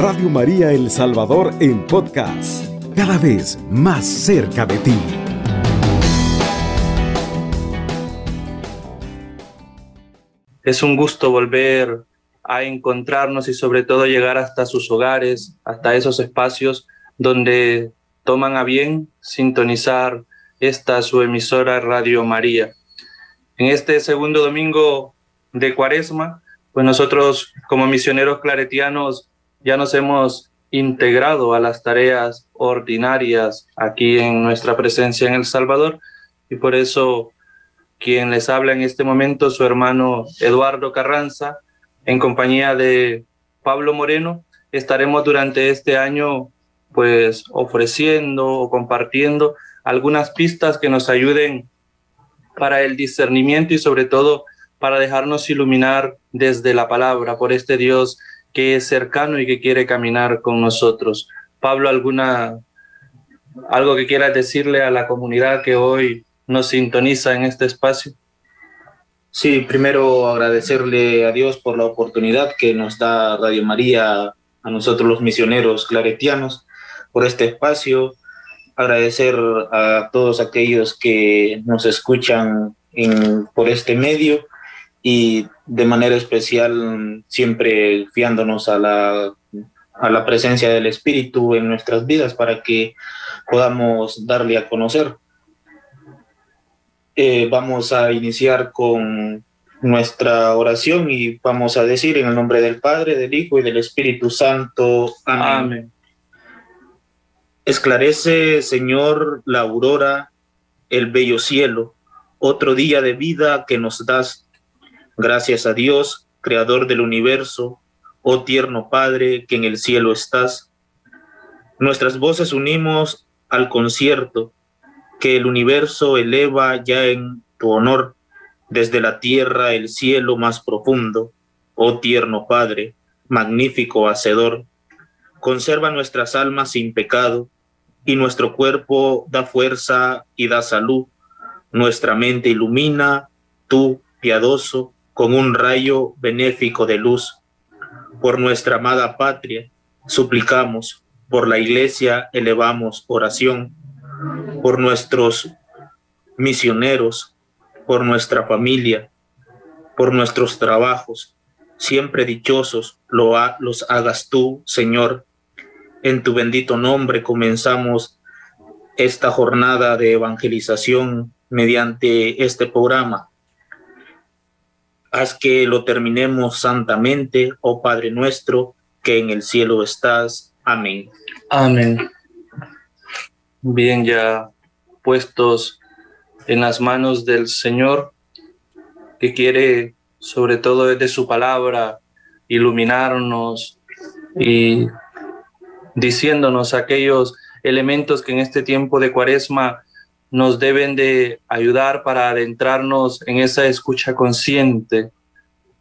Radio María El Salvador en podcast, cada vez más cerca de ti. Es un gusto volver a encontrarnos y sobre todo llegar hasta sus hogares, hasta esos espacios donde toman a bien sintonizar esta su emisora Radio María. En este segundo domingo de Cuaresma, pues nosotros como misioneros claretianos ya nos hemos integrado a las tareas ordinarias aquí en nuestra presencia en El Salvador. Y por eso quien les habla en este momento, su hermano Eduardo Carranza, en compañía de Pablo Moreno, estaremos durante este año pues ofreciendo o compartiendo algunas pistas que nos ayuden para el discernimiento y sobre todo para dejarnos iluminar desde la palabra por este Dios que es cercano y que quiere caminar con nosotros. Pablo, alguna algo que quieras decirle a la comunidad que hoy nos sintoniza en este espacio. Sí, primero agradecerle a Dios por la oportunidad que nos da Radio María a nosotros los misioneros claretianos por este espacio. Agradecer a todos aquellos que nos escuchan por este medio y de manera especial siempre fiándonos a la, a la presencia del Espíritu en nuestras vidas para que podamos darle a conocer. Eh, vamos a iniciar con nuestra oración y vamos a decir en el nombre del Padre, del Hijo y del Espíritu Santo. Amén. Esclarece, Señor, la aurora, el bello cielo, otro día de vida que nos das Gracias a Dios, Creador del universo, oh tierno Padre que en el cielo estás. Nuestras voces unimos al concierto que el universo eleva ya en tu honor desde la tierra el cielo más profundo, oh tierno Padre, magnífico Hacedor. Conserva nuestras almas sin pecado y nuestro cuerpo da fuerza y da salud. Nuestra mente ilumina, tú, piadoso, con un rayo benéfico de luz. Por nuestra amada patria, suplicamos, por la iglesia elevamos oración, por nuestros misioneros, por nuestra familia, por nuestros trabajos, siempre dichosos lo los hagas tú, Señor. En tu bendito nombre comenzamos esta jornada de evangelización mediante este programa haz que lo terminemos santamente, oh Padre nuestro, que en el cielo estás. Amén. Amén. Bien, ya puestos en las manos del Señor, que quiere, sobre todo desde su palabra, iluminarnos y diciéndonos aquellos elementos que en este tiempo de cuaresma nos deben de ayudar para adentrarnos en esa escucha consciente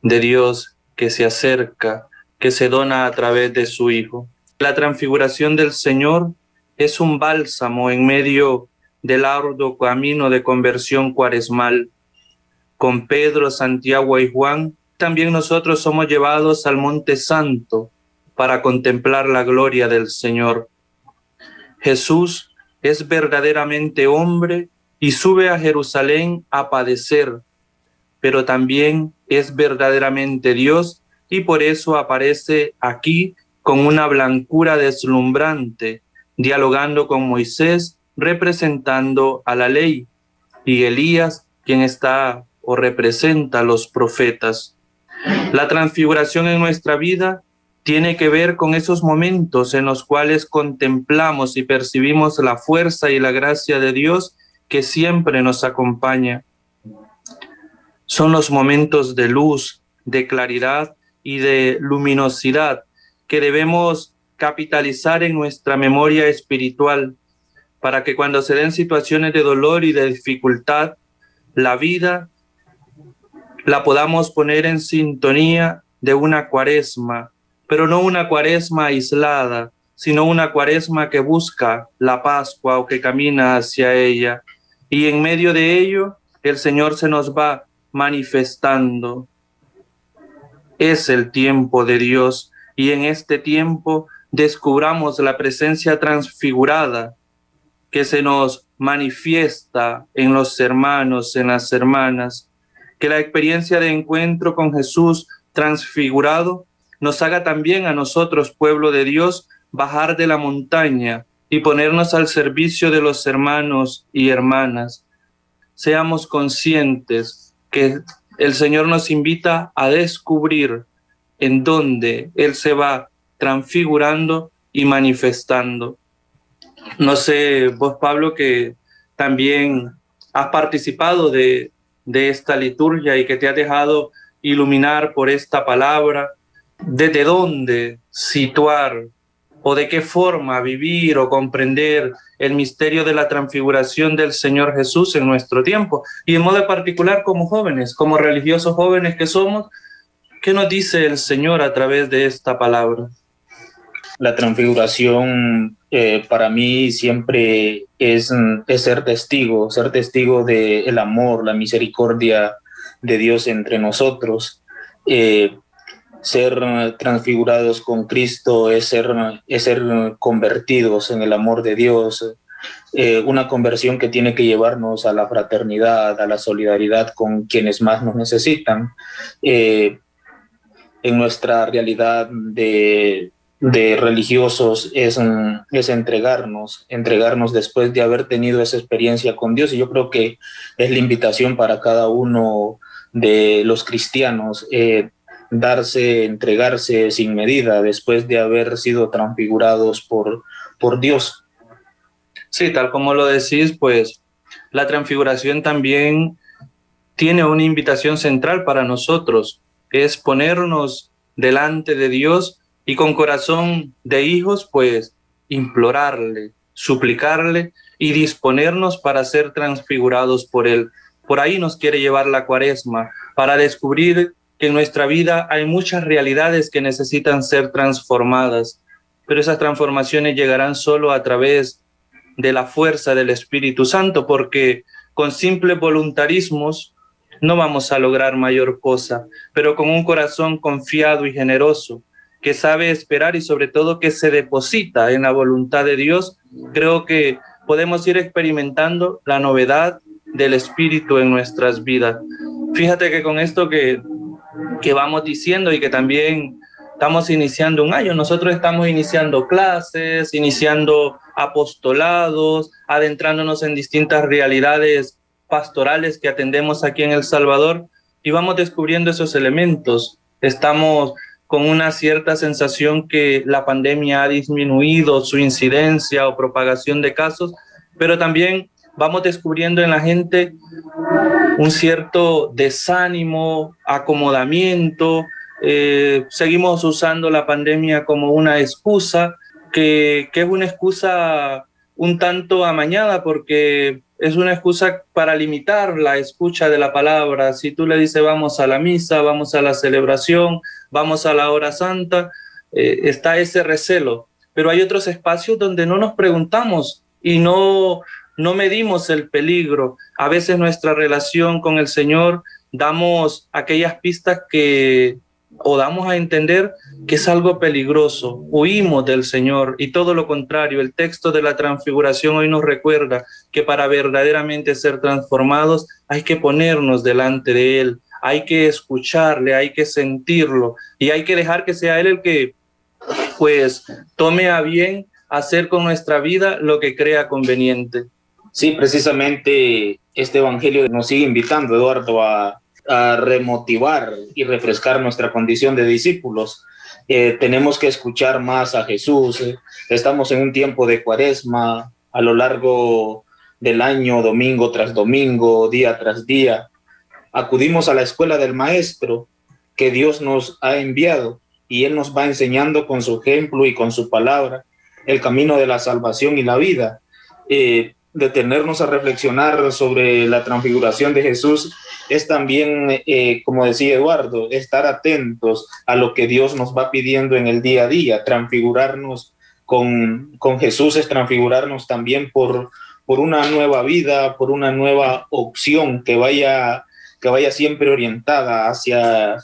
de Dios que se acerca, que se dona a través de su Hijo. La transfiguración del Señor es un bálsamo en medio del arduo camino de conversión cuaresmal. Con Pedro, Santiago y Juan, también nosotros somos llevados al Monte Santo para contemplar la gloria del Señor. Jesús es verdaderamente hombre y sube a Jerusalén a padecer, pero también es verdaderamente Dios y por eso aparece aquí con una blancura deslumbrante, dialogando con Moisés, representando a la ley, y Elías, quien está o representa a los profetas. La transfiguración en nuestra vida tiene que ver con esos momentos en los cuales contemplamos y percibimos la fuerza y la gracia de Dios que siempre nos acompaña. Son los momentos de luz, de claridad y de luminosidad que debemos capitalizar en nuestra memoria espiritual para que cuando se den situaciones de dolor y de dificultad, la vida la podamos poner en sintonía de una cuaresma, pero no una cuaresma aislada, sino una cuaresma que busca la Pascua o que camina hacia ella. Y en medio de ello, el Señor se nos va manifestando. Es el tiempo de Dios, y en este tiempo descubramos la presencia transfigurada que se nos manifiesta en los hermanos, en las hermanas, que la experiencia de encuentro con Jesús transfigurado nos haga también a nosotros, pueblo de Dios, bajar de la montaña y ponernos al servicio de los hermanos y hermanas. Seamos conscientes que el Señor nos invita a descubrir en dónde Él se va transfigurando y manifestando. No sé, vos Pablo, que también has participado de, de esta liturgia y que te ha dejado iluminar por esta palabra, desde dónde situar o de qué forma vivir o comprender el misterio de la transfiguración del Señor Jesús en nuestro tiempo. Y en modo particular como jóvenes, como religiosos jóvenes que somos, ¿qué nos dice el Señor a través de esta palabra? La transfiguración eh, para mí siempre es, ser testigo, ser testigo del el amor, la misericordia de Dios entre nosotros. Eh, ser transfigurados con Cristo es ser, es ser convertidos en el amor de Dios, eh, una conversión que tiene que llevarnos a la fraternidad, a la solidaridad con quienes más nos necesitan. en nuestra realidad de, de religiosos es, es entregarnos, entregarnos después de haber tenido esa experiencia con Dios. Y yo creo que es la invitación para cada uno de los cristianos, eh, darse, entregarse sin medida después de haber sido transfigurados por, por Dios. Sí, tal como lo decís, pues la transfiguración también tiene una invitación central para nosotros, es ponernos delante de Dios y con corazón de hijos, pues implorarle, suplicarle y disponernos para ser transfigurados por Él. Por ahí nos quiere llevar la cuaresma, para descubrir que en nuestra vida hay muchas realidades que necesitan ser transformadas, pero esas transformaciones llegarán solo a través de la fuerza del Espíritu Santo, porque con simples voluntarismos no vamos a lograr mayor cosa, pero con un corazón confiado y generoso, que sabe esperar y sobre todo que se deposita en la voluntad de Dios, creo que podemos ir experimentando la novedad del Espíritu en nuestras vidas. Fíjate que con esto que, que vamos diciendo y que también estamos iniciando un año, nosotros estamos iniciando clases, iniciando apostolados, adentrándonos en distintas realidades pastorales que atendemos aquí en El Salvador y vamos descubriendo esos elementos. Estamos con una cierta sensación que la pandemia ha disminuido su incidencia o propagación de casos, pero también vamos descubriendo en la gente un cierto desánimo, acomodamiento, eh, seguimos usando la pandemia como una excusa, que, que es una excusa un tanto amañada porque es una excusa para limitar la escucha de la palabra. Si tú le dices vamos a la misa, vamos a la celebración, vamos a la hora santa, eh, está ese recelo. Pero hay otros espacios donde no nos preguntamos y no, no medimos el peligro. A veces nuestra relación con el Señor damos aquellas pistas que o damos a entender que es algo peligroso, huimos del Señor y todo lo contrario, el texto de la transfiguración hoy nos recuerda que para verdaderamente ser transformados hay que ponernos delante de Él, hay que escucharle, hay que sentirlo y hay que dejar que sea Él el que pues tome a bien hacer con nuestra vida lo que crea conveniente. Sí, precisamente este Evangelio nos sigue invitando, Eduardo, a remotivar y refrescar nuestra condición de discípulos. Eh, tenemos que escuchar más a Jesús. Estamos en un tiempo de cuaresma a lo largo del año, domingo tras domingo, día tras día. Acudimos a la escuela del Maestro que Dios nos ha enviado y Él nos va enseñando con su ejemplo y con su palabra el camino de la salvación y la vida. Eh, detenernos a reflexionar sobre la transfiguración de Jesús es también, eh, como decía Eduardo, estar atentos a lo que Dios nos va pidiendo en el día a día, transfigurarnos con, con Jesús es transfigurarnos también por, por una nueva vida, por una nueva opción que vaya, que vaya siempre orientada hacia,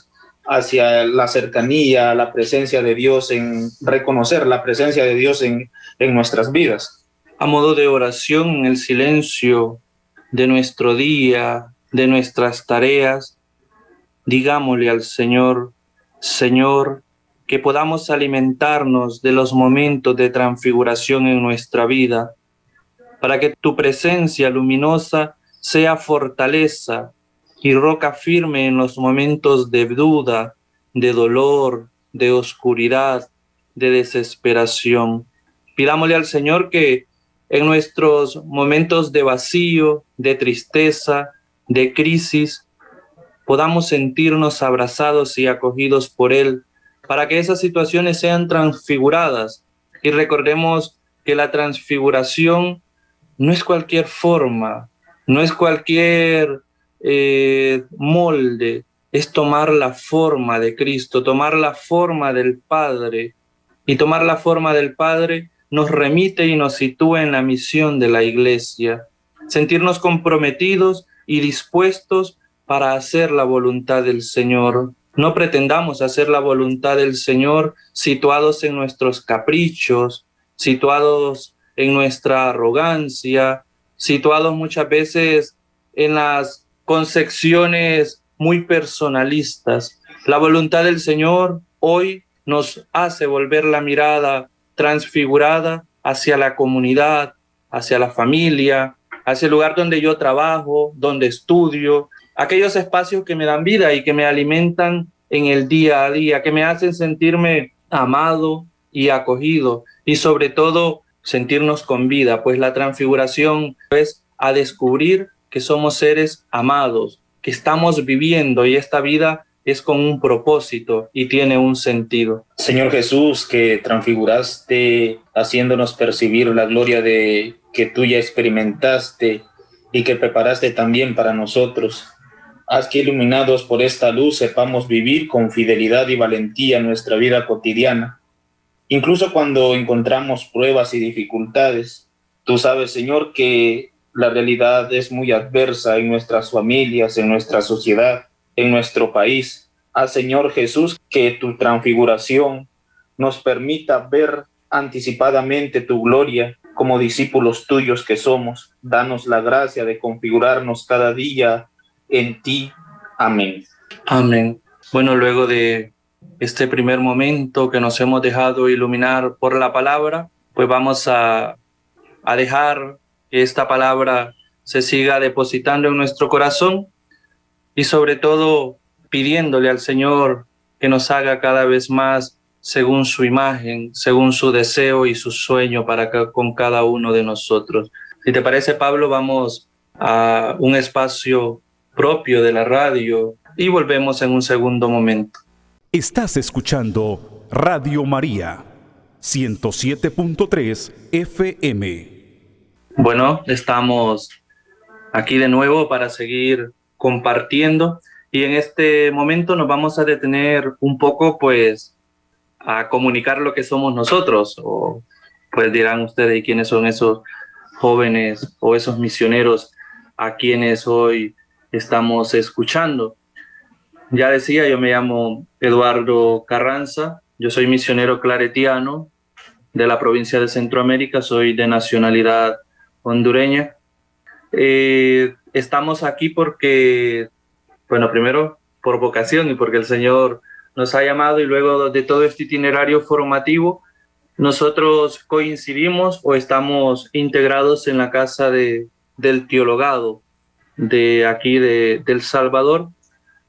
hacia la cercanía, la presencia de Dios, en reconocer la presencia de Dios en, en nuestras vidas. A modo de oración en el silencio de nuestro día, de nuestras tareas, digámosle al Señor, Señor, que podamos alimentarnos de los momentos de transfiguración en nuestra vida, para que tu presencia luminosa sea fortaleza y roca firme en los momentos de duda, de dolor, de oscuridad, de desesperación. Pidámosle al Señor que en nuestros momentos de vacío, de tristeza, de crisis, podamos sentirnos abrazados y acogidos por Él, para que esas situaciones sean transfiguradas. Y recordemos que la transfiguración no es cualquier forma, no es cualquier eh, molde, es tomar la forma de Cristo, tomar la forma del Padre. Y tomar la forma del Padre nos remite y nos sitúa en la misión de la Iglesia. Sentirnos comprometidos y dispuestos para hacer la voluntad del Señor. No pretendamos hacer la voluntad del Señor situados en nuestros caprichos, situados en nuestra arrogancia, situados muchas veces en las concepciones muy personalistas. La voluntad del Señor hoy nos hace volver la mirada transfigurada hacia la comunidad, hacia la familia, hacia el lugar donde yo trabajo, donde estudio, aquellos espacios que me dan vida y que me alimentan en el día a día, que me hacen sentirme amado y acogido y sobre todo sentirnos con vida, pues la transfiguración es a descubrir que somos seres amados, que estamos viviendo y esta vida es con un propósito y tiene un sentido. Señor Jesús, que transfiguraste haciéndonos percibir la gloria de que tú ya experimentaste y que preparaste también para nosotros. Haz que iluminados por esta luz sepamos vivir con fidelidad y valentía nuestra vida cotidiana, incluso cuando encontramos pruebas y dificultades. Tú sabes, Señor, que la realidad es muy adversa en nuestras familias, en nuestra sociedad en nuestro país. Al Señor Jesús, que tu transfiguración nos permita ver anticipadamente tu gloria como discípulos tuyos que somos. Danos la gracia de configurarnos cada día en ti. Amén. Amén. Bueno, luego de este primer momento que nos hemos dejado iluminar por la palabra, pues vamos a, a dejar que esta palabra se siga depositando en nuestro corazón y sobre todo pidiéndole al Señor que nos haga cada vez más según su imagen, según su deseo y su sueño para con cada uno de nosotros. Si te parece, Pablo, vamos a un espacio propio de la radio y volvemos en un segundo momento. Estás escuchando Radio María 107.3 FM. Bueno, estamos aquí de nuevo para seguir compartiendo y en este momento nos vamos a detener un poco pues a comunicar lo que somos nosotros o pues dirán ustedes quiénes son esos jóvenes o esos misioneros a quienes hoy estamos escuchando. Ya decía, yo me llamo Eduardo Carranza, yo soy misionero claretiano de la provincia de Centroamérica, soy de nacionalidad hondureña. Eh, estamos aquí porque, bueno, primero por vocación y porque el Señor nos ha llamado y luego de todo este itinerario formativo, nosotros coincidimos o estamos integrados en la casa de, del teologado de aquí de, del Salvador,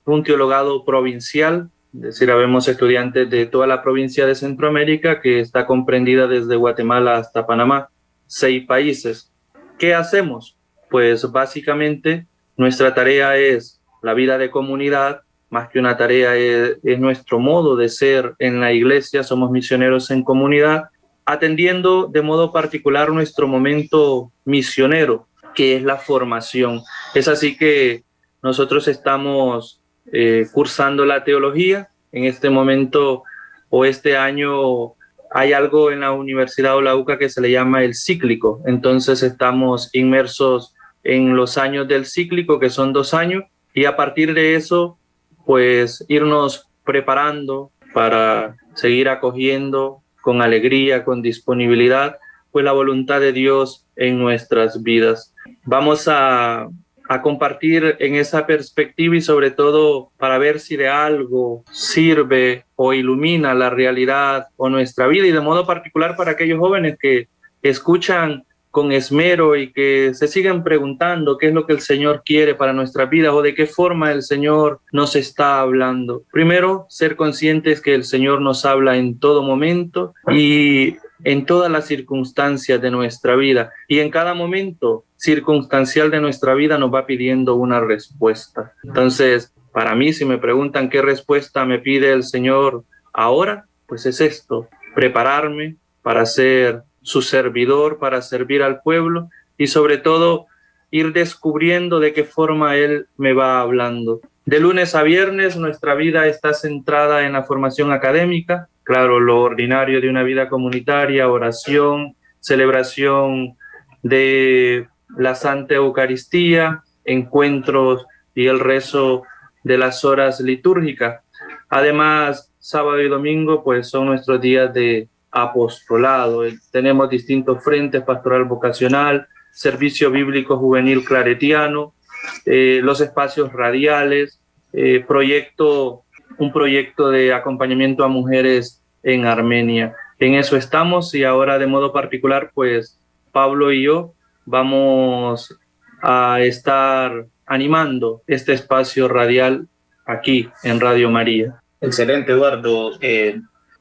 un teologado provincial, es decir, habemos estudiantes de toda la provincia de Centroamérica que está comprendida desde Guatemala hasta Panamá, seis países. ¿Qué hacemos? Pues básicamente nuestra tarea es la vida de comunidad, más que una tarea es, nuestro modo de ser en la iglesia, somos misioneros en comunidad, atendiendo de modo particular nuestro momento misionero, que es la formación. Es así que nosotros estamos eh, cursando la teología. En este momento o este año hay algo en la Universidad de la UCA que se le llama el cíclico. Entonces estamos inmersos en los años del cíclico, que son dos años, y a partir de eso, pues irnos preparando para seguir acogiendo con alegría, con disponibilidad, pues la voluntad de Dios en nuestras vidas. Vamos a, a compartir en esa perspectiva y sobre todo para ver si de algo sirve o ilumina la realidad o nuestra vida y de modo particular para aquellos jóvenes que escuchan con esmero y que se siguen preguntando qué es lo que el Señor quiere para nuestra vida o de qué forma el Señor nos está hablando. Primero, ser conscientes que el Señor nos habla en todo momento y en todas las circunstancias de nuestra vida y en cada momento circunstancial de nuestra vida nos va pidiendo una respuesta. Entonces, para mí, si me preguntan qué respuesta me pide el Señor ahora, pues es esto, prepararme para ser su servidor para servir al pueblo y sobre todo ir descubriendo de qué forma Él me va hablando. De lunes a viernes nuestra vida está centrada en la formación académica, claro, lo ordinario de una vida comunitaria, oración, celebración de la Santa Eucaristía, encuentros y el rezo de las horas litúrgicas. Además, sábado y domingo pues son nuestros días de apostolado. Eh, tenemos distintos frentes, pastoral vocacional, servicio bíblico juvenil claretiano, eh, los espacios radiales, eh, proyecto, un proyecto de acompañamiento a mujeres en Armenia. En eso estamos y ahora de modo particular, pues Pablo y yo vamos a estar animando este espacio radial aquí en Radio María. Excelente, Eduardo.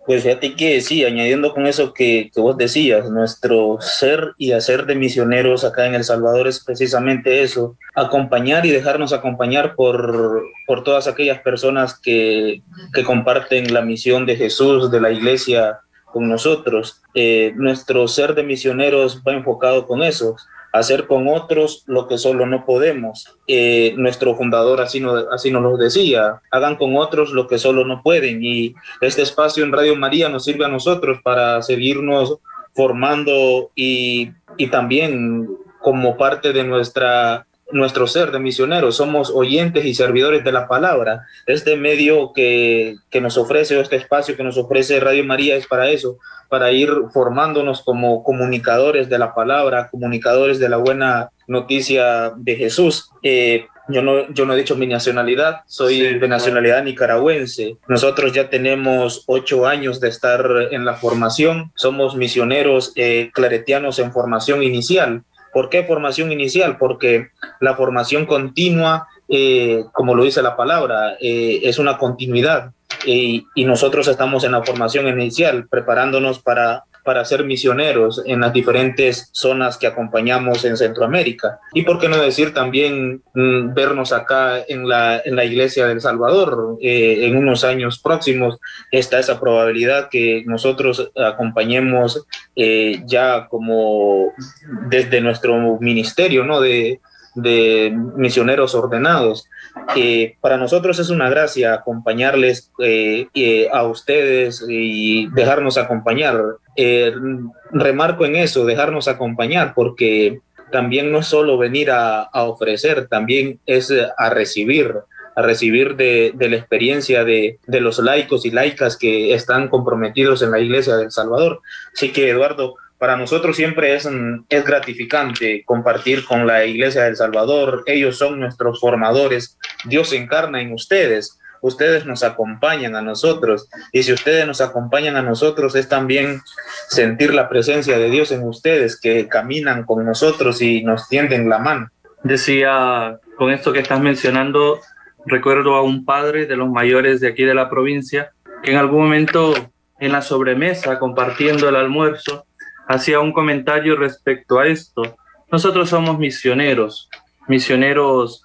Pues fíjate que sí, añadiendo con eso que, que, vos decías, nuestro ser y hacer de misioneros acá en El Salvador es precisamente eso, acompañar y dejarnos acompañar por, por todas aquellas personas que, que comparten la misión de Jesús, de la iglesia con nosotros. Eh, nuestro ser de misioneros va enfocado con eso, hacer con otros lo que solo no podemos. Eh, nuestro fundador así, no, así nos lo decía, hagan con otros lo que solo no pueden. Y este espacio en Radio María nos sirve a nosotros para seguirnos formando y, y también como parte de nuestra nuestro ser de misioneros, somos oyentes y servidores de la palabra. Este medio que, que nos ofrece, este espacio que nos ofrece Radio María es para eso, para ir formándonos como comunicadores de la palabra, comunicadores de la buena noticia de Jesús. Eh, yo no, yo no he dicho mi nacionalidad, soy de nacionalidad nicaragüense. Nosotros ya tenemos ocho años de estar en la formación, somos misioneros eh, claretianos en formación inicial. ¿Por qué formación inicial? Porque la formación continua, eh, como lo dice la palabra, es una continuidad y, nosotros estamos en la formación inicial, preparándonos para, para ser misioneros en las diferentes zonas que acompañamos en Centroamérica. Y por qué no decir también mm, vernos acá en la, en la iglesia del Salvador. Eh, en unos años próximos está esa probabilidad que nosotros acompañemos eh, ya como desde nuestro ministerio, ¿no? De, de misioneros ordenados. Eh, para nosotros es una gracia acompañarles eh, eh, a ustedes y dejarnos acompañar. remarco en eso, dejarnos acompañar, porque también no solo venir a, ofrecer, también es a recibir, a recibir de, de la experiencia de, de, los laicos y laicas que están comprometidos en la Iglesia del Salvador. Así que, Eduardo, para nosotros siempre es, es gratificante compartir con la Iglesia del Salvador. Ellos son nuestros formadores. Dios se encarna en ustedes. Ustedes nos acompañan a nosotros. Y si ustedes nos acompañan a nosotros, es también sentir la presencia de Dios en ustedes, que caminan con nosotros y nos tienden la mano. Decía, con esto que estás mencionando, recuerdo a un padre de los mayores de aquí de la provincia, que en algún momento en la sobremesa, compartiendo el almuerzo, hacía un comentario respecto a esto. Nosotros somos misioneros, misioneros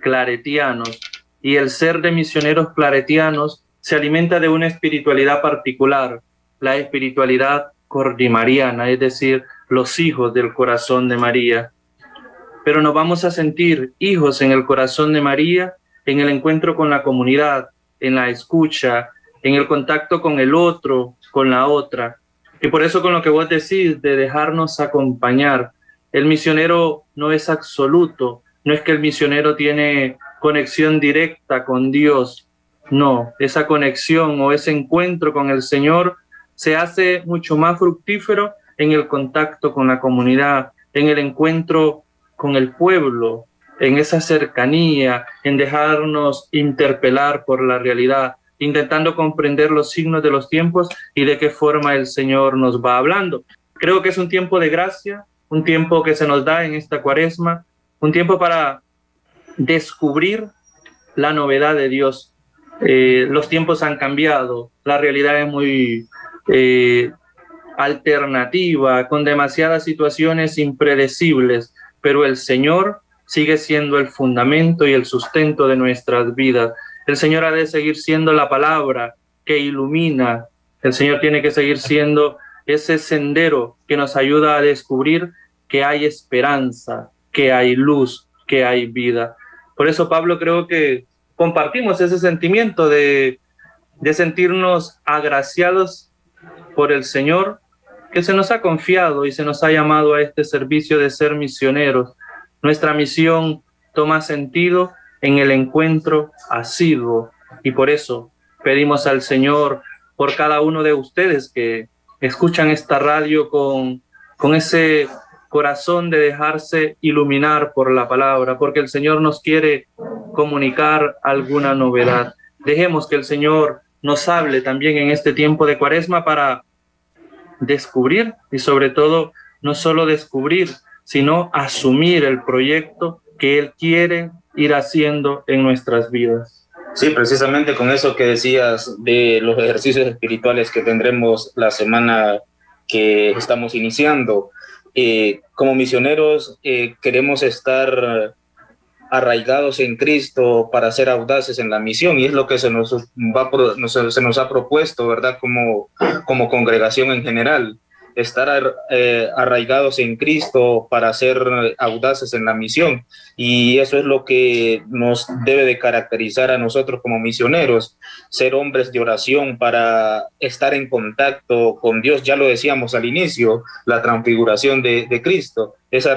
claretianos, y el ser de misioneros claretianos se alimenta de una espiritualidad particular, la espiritualidad cordimariana, es decir, los hijos del corazón de María. Pero nos vamos a sentir hijos en el corazón de María, en el encuentro con la comunidad, en la escucha, en el contacto con el otro, con la otra. Y por eso con lo que vos decís de dejarnos acompañar, el misionero no es absoluto, no es que el misionero tiene conexión directa con Dios, No, esa conexión o ese encuentro con el Señor se hace mucho más fructífero en el contacto con la comunidad, en el encuentro con el pueblo, en esa cercanía, en dejarnos interpelar por la realidad, intentando comprender los signos de los tiempos y de qué forma el Señor nos va hablando. Creo que es un tiempo de gracia, un tiempo que se nos da en esta cuaresma, un tiempo para descubrir la novedad de Dios. Eh, los tiempos han cambiado, la realidad es muy eh, alternativa, con demasiadas situaciones impredecibles, pero el Señor sigue siendo el fundamento y el sustento de nuestras vidas. El Señor ha de seguir siendo la palabra que ilumina. El Señor tiene que seguir siendo ese sendero que nos ayuda a descubrir que hay esperanza, que hay luz, que hay vida. Por eso, Pablo, creo que compartimos ese sentimiento de, de sentirnos agraciados por el Señor, que se nos ha confiado y se nos ha llamado a este servicio de ser misioneros. Nuestra misión toma sentido en el encuentro asiduo y por eso pedimos al Señor por cada uno de ustedes que escuchan esta radio con, con ese corazón de dejarse iluminar por la palabra, porque el Señor nos quiere comunicar alguna novedad. Dejemos que el Señor nos hable también en este tiempo de cuaresma para descubrir y sobre todo no solo descubrir, sino asumir el proyecto que Él quiere ir haciendo en nuestras vidas. Sí, precisamente con eso que decías de los ejercicios espirituales que tendremos la semana que estamos iniciando. Eh, como misioneros eh, queremos estar arraigados en Cristo para ser audaces en la misión y es lo que se nos, va, se nos ha propuesto, ¿verdad? Como, como congregación en general estar eh, arraigados en Cristo para ser audaces en la misión. Y eso es lo que nos debe de caracterizar a nosotros como misioneros, ser hombres de oración para estar en contacto con Dios. Ya lo decíamos al inicio, la transfiguración de, Cristo, es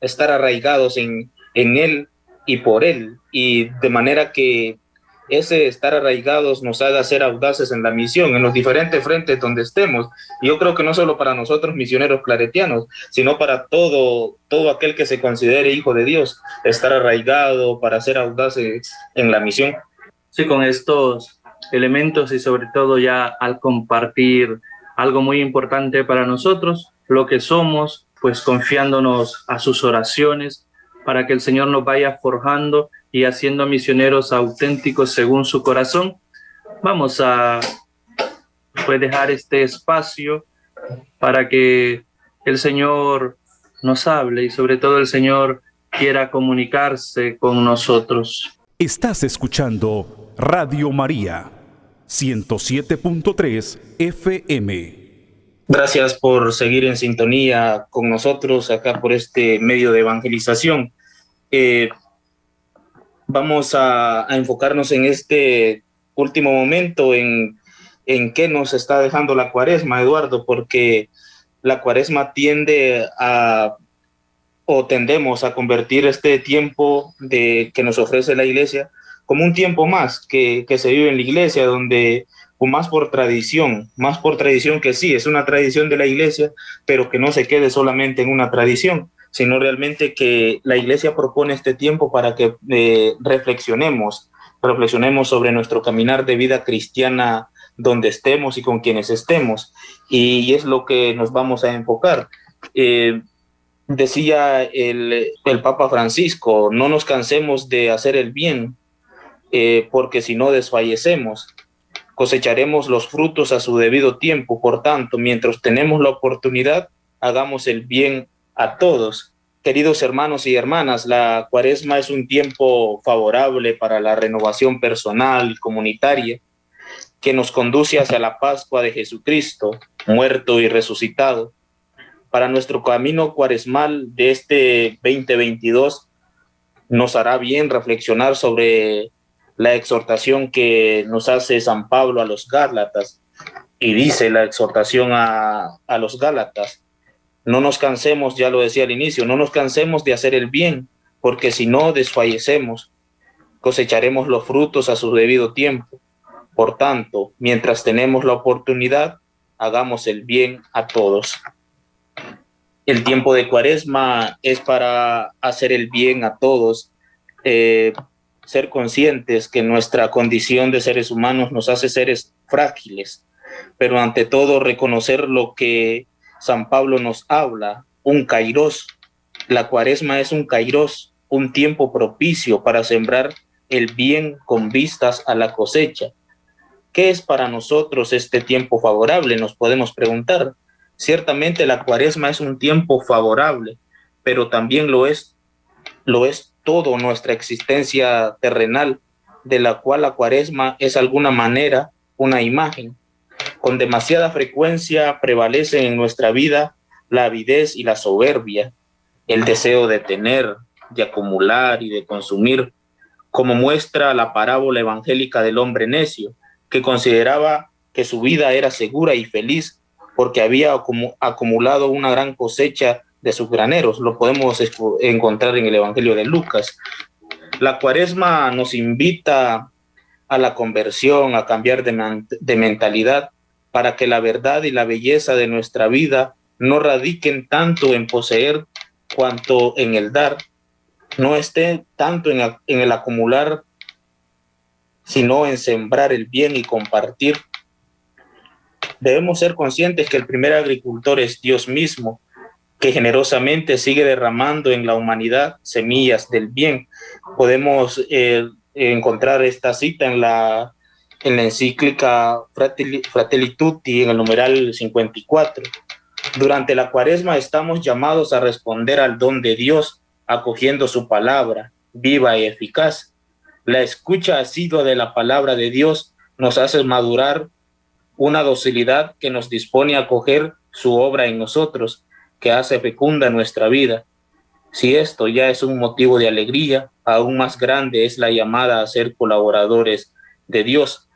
estar arraigados en, en Él y por Él. Y de manera que ese estar arraigados nos haga ser audaces en la misión, en los diferentes frentes donde estemos. Yo creo que no solo para nosotros misioneros claretianos, sino para todo, todo aquel que se considere hijo de Dios, estar arraigado para ser audaces en la misión. Sí, con estos elementos y sobre todo ya al compartir algo muy importante para nosotros, lo que somos, pues confiándonos a sus oraciones para que el Señor nos vaya forjando y haciendo misioneros auténticos según su corazón. Vamos a pues, dejar este espacio para que el Señor nos hable y sobre todo el Señor quiera comunicarse con nosotros. Estás escuchando Radio María 107.3 FM. Gracias por seguir en sintonía con nosotros acá por este medio de evangelización. Eh, vamos a, enfocarnos en este último momento, en, en qué nos está dejando la cuaresma, Eduardo, porque la cuaresma tiende a o tendemos a convertir este tiempo de, que nos ofrece la iglesia como un tiempo más que, que se vive en la iglesia, donde o más por tradición, más por tradición que sí, es una tradición de la iglesia, pero que no se quede solamente en una tradición, sino realmente que la iglesia propone este tiempo para que eh, reflexionemos, reflexionemos sobre nuestro caminar de vida cristiana donde estemos y con quienes estemos. Y, es lo que nos vamos a enfocar. Eh, decía el, Papa Francisco, no nos cansemos de hacer el bien, eh, porque si no desfallecemos, cosecharemos los frutos a su debido tiempo. Por tanto, mientras tenemos la oportunidad, hagamos el bien a todos. Queridos hermanos y hermanas, la cuaresma es un tiempo favorable para la renovación personal y comunitaria que nos conduce hacia la Pascua de Jesucristo, muerto y resucitado. Para nuestro camino cuaresmal de este 2022, nos hará bien reflexionar sobre la exhortación que nos hace San Pablo a los Gálatas. Y dice la exhortación a, a los Gálatas, no nos cansemos, ya lo decía al inicio, no nos cansemos de hacer el bien, porque si no desfallecemos. cosecharemos los frutos a su debido tiempo. Por tanto, mientras tenemos la oportunidad, hagamos el bien a todos. El tiempo de cuaresma es para hacer el bien a todos, eh, ser conscientes que nuestra condición de seres humanos nos hace seres frágiles, pero ante todo reconocer lo que San Pablo nos habla, un kairos. La cuaresma es un kairos, un tiempo propicio para sembrar el bien con vistas a la cosecha. ¿Qué es para nosotros este tiempo favorable? Nos podemos preguntar. Ciertamente la cuaresma es un tiempo favorable, pero también lo es, lo es todo nuestra existencia terrenal, de la cual la cuaresma es alguna manera una imagen. Con demasiada frecuencia prevalecen en nuestra vida la avidez y la soberbia, el deseo de tener, de acumular y de consumir, como muestra la parábola evangélica del hombre necio, que consideraba que su vida era segura y feliz porque había acumulado una gran cosecha de sus graneros. Lo podemos encontrar en el Evangelio de Lucas. La cuaresma nos invita a la conversión, a cambiar de, de mentalidad, para que la verdad y la belleza de nuestra vida no radiquen tanto en poseer cuanto en el dar, no esté tanto en, en el acumular, sino en sembrar el bien y compartir. Debemos ser conscientes que el primer agricultor es Dios mismo, que generosamente sigue derramando en la humanidad semillas del bien. Podemos eh, encontrar esta cita en la, en la encíclica Fratelli, en el numeral 54. Durante la cuaresma estamos llamados a responder al don de Dios, acogiendo su palabra viva y eficaz. La escucha asidua de la palabra de Dios nos hace madurar una docilidad que nos dispone a acoger su obra en nosotros, que hace fecunda nuestra vida. Si esto ya es un motivo de alegría, aún más grande es la llamada a ser colaboradores de Dios,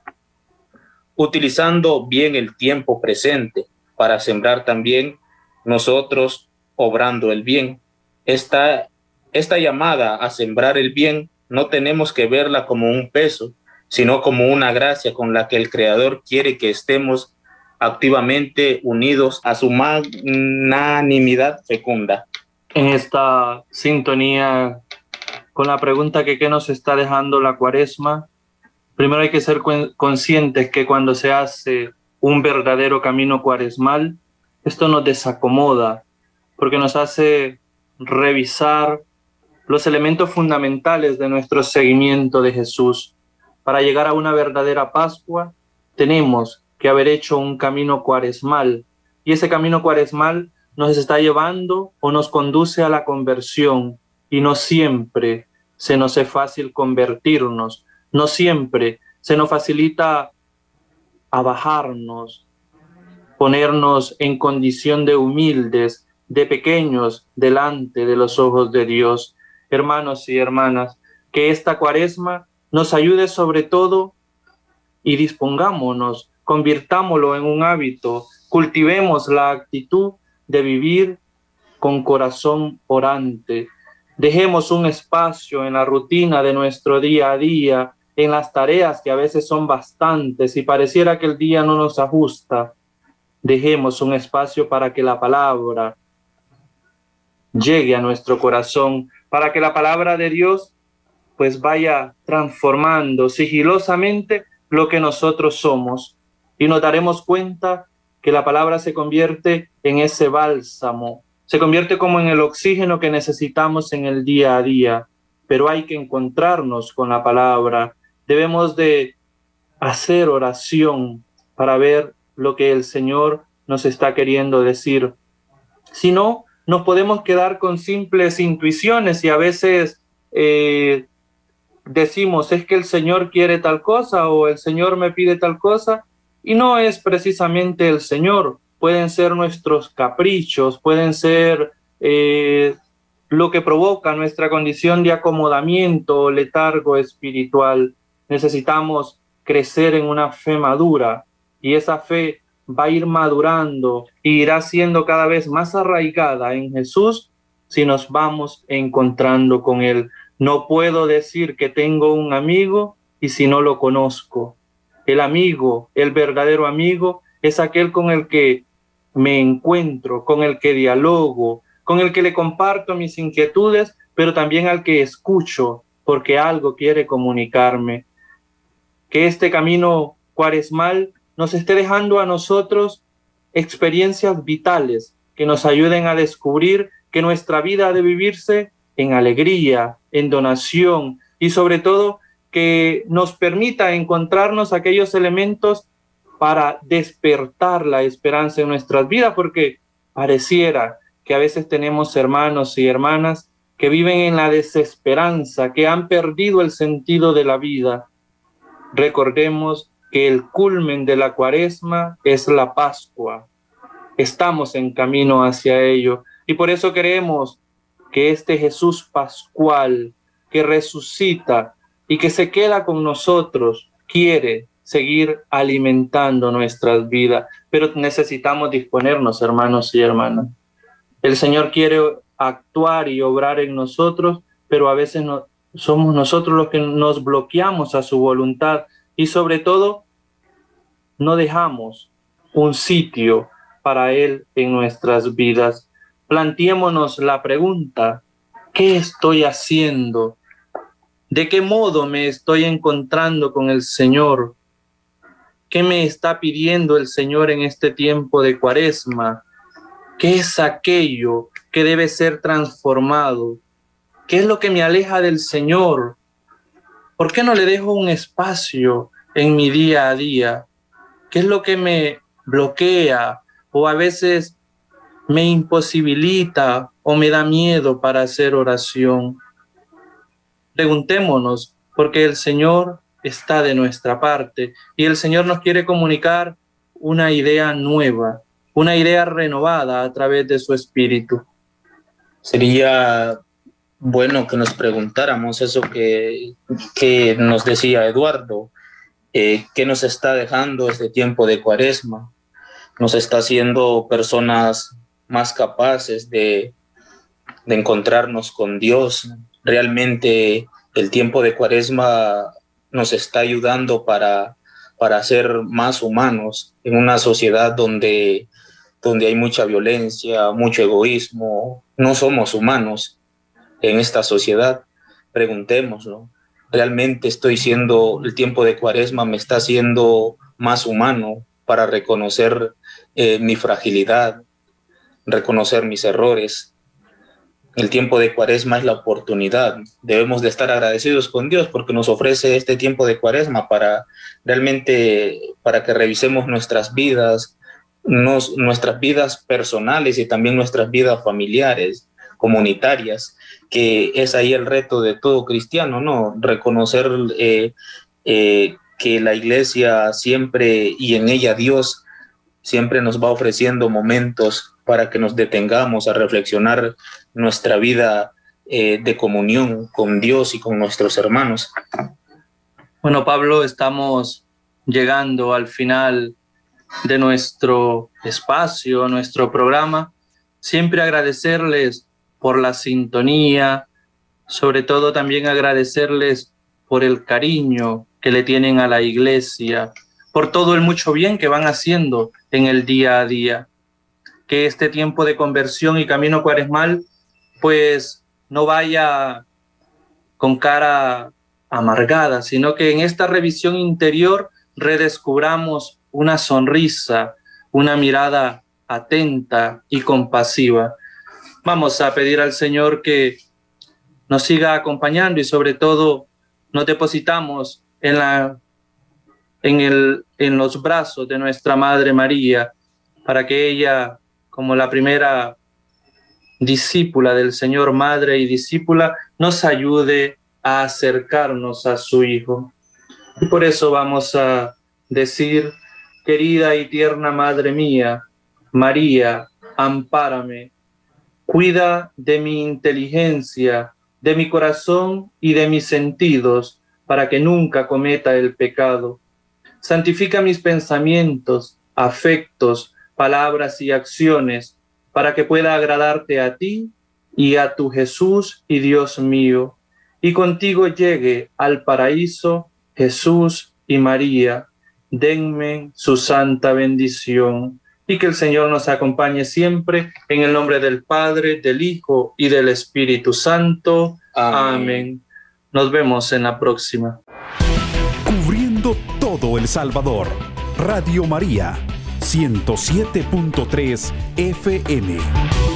utilizando bien el tiempo presente para sembrar también nosotros obrando el bien. Esta, esta llamada a sembrar el bien no tenemos que verla como un peso, sino como una gracia con la que el Creador quiere que estemos activamente unidos a su magnanimidad fecunda. En esta sintonía con la pregunta que qué nos está dejando la cuaresma, primero hay que ser conscientes que cuando se hace un verdadero camino cuaresmal, esto nos desacomoda porque nos hace revisar los elementos fundamentales de nuestro seguimiento de Jesús. Para llegar a una verdadera Pascua, tenemos que haber hecho un camino cuaresmal y ese camino cuaresmal nos está llevando o nos conduce a la conversión y no siempre se nos es fácil convertirnos, no siempre se nos facilita a bajarnos, ponernos en condición de humildes, de pequeños delante de los ojos de Dios. Hermanos y hermanas, que esta cuaresma nos ayude sobre todo y dispongámonos, convirtámoslo en un hábito, cultivemos la actitud de vivir con corazón orante. Dejemos un espacio en la rutina de nuestro día a día en las tareas que a veces son bastantes y pareciera que el día no nos ajusta, dejemos un espacio para que la palabra llegue a nuestro corazón, para que la palabra de Dios pues vaya transformando sigilosamente lo que nosotros somos y nos daremos cuenta que la palabra se convierte en ese bálsamo, se convierte como en el oxígeno que necesitamos en el día a día, pero hay que encontrarnos con la palabra, debemos de hacer oración para ver lo que el Señor nos está queriendo decir. Si no, nos podemos quedar con simples intuiciones y a veces eh, decimos, es que el Señor quiere tal cosa o el Señor me pide tal cosa, y no es precisamente el Señor, pueden ser nuestros caprichos, pueden ser eh, lo que provoca nuestra condición de acomodamiento, letargo espiritual necesitamos crecer en una fe madura y esa fe va a ir madurando y irá siendo cada vez más arraigada en Jesús si nos vamos encontrando con Él. No puedo decir que tengo un amigo y si no lo conozco. El amigo, el verdadero amigo, es aquel con el que me encuentro, con el que dialogo, con el que le comparto mis inquietudes, pero también al que escucho porque algo quiere comunicarme. Que este camino cuaresmal nos esté dejando a nosotros experiencias vitales que nos ayuden a descubrir que nuestra vida ha de vivirse en alegría, en donación y sobre todo que nos permita encontrarnos aquellos elementos para despertar la esperanza en nuestras vidas, porque pareciera que a veces tenemos hermanos y hermanas que viven en la desesperanza, que han perdido el sentido de la vida. Recordemos que el culmen de la cuaresma es la Pascua. Estamos en camino hacia ello y por eso queremos que este Jesús pascual que resucita y que se queda con nosotros quiere seguir alimentando nuestras vidas, pero necesitamos disponernos, hermanos y hermanas. El Señor quiere actuar y obrar en nosotros, pero a veces somos nosotros los que nos bloqueamos a su voluntad y sobre todo no dejamos un sitio para Él en nuestras vidas. Planteémonos la pregunta, ¿qué estoy haciendo? ¿De qué modo me estoy encontrando con el Señor? ¿Qué me está pidiendo el Señor en este tiempo de cuaresma? ¿Qué es aquello que debe ser transformado? ¿Qué es lo que me aleja del Señor? ¿Por qué no le dejo un espacio en mi día a día? ¿Qué es lo que me bloquea o a veces me imposibilita o me da miedo para hacer oración? Preguntémonos, porque el Señor está de nuestra parte y el Señor nos quiere comunicar una idea nueva, una idea renovada a través de su Espíritu. Sería bueno que nos preguntáramos eso que, que nos decía Eduardo, eh, ¿qué nos está dejando este tiempo de cuaresma? Nos está haciendo personas más capaces de, de encontrarnos con Dios. Realmente el tiempo de cuaresma nos está ayudando para, para ser más humanos en una sociedad donde, donde hay mucha violencia, mucho egoísmo. No somos humanos en esta sociedad. Preguntémoslo. ¿Realmente estoy siendo, el tiempo de cuaresma me está haciendo más humano para reconocer eh, mi fragilidad, reconocer mis errores, el tiempo de cuaresma es la oportunidad. Debemos de estar agradecidos con Dios porque nos ofrece este tiempo de cuaresma para realmente, para que revisemos nuestras vidas, nuestras vidas personales y también nuestras vidas familiares, comunitarias, que es ahí el reto de todo cristiano, ¿no? Reconocer eh, eh, que la iglesia siempre y en ella Dios siempre nos va ofreciendo momentos para que nos detengamos a reflexionar nuestra vida eh, de comunión con Dios y con nuestros hermanos. Bueno, Pablo, estamos llegando al final de nuestro espacio, nuestro programa. Siempre agradecerles por la sintonía, sobre todo también agradecerles por el cariño que le tienen a la iglesia, por todo el mucho bien que van haciendo en el día a día que este tiempo de conversión y camino cuaresmal pues no vaya con cara amargada, sino que en esta revisión interior redescubramos una sonrisa, una mirada atenta y compasiva. Vamos a pedir al Señor que nos siga acompañando y sobre todo nos depositamos en la en el en los brazos de nuestra Madre María para que ella como la primera discípula del Señor, madre y discípula, nos ayude a acercarnos a su Hijo. Y por eso vamos a decir, querida y tierna Madre mía, María, ampárame, cuida de mi inteligencia, de mi corazón y de mis sentidos, para que nunca cometa el pecado. Santifica mis pensamientos, afectos, palabras y acciones para que pueda agradarte a ti y a tu Jesús y Dios mío. y contigo llegue al paraíso Jesús y María. Denme su santa bendición y que el Señor nos acompañe siempre en el nombre del Padre, del Hijo y del Espíritu Santo. Amén. Nos vemos en la próxima. Cubriendo todo El Salvador. Radio María, 107.3 FM.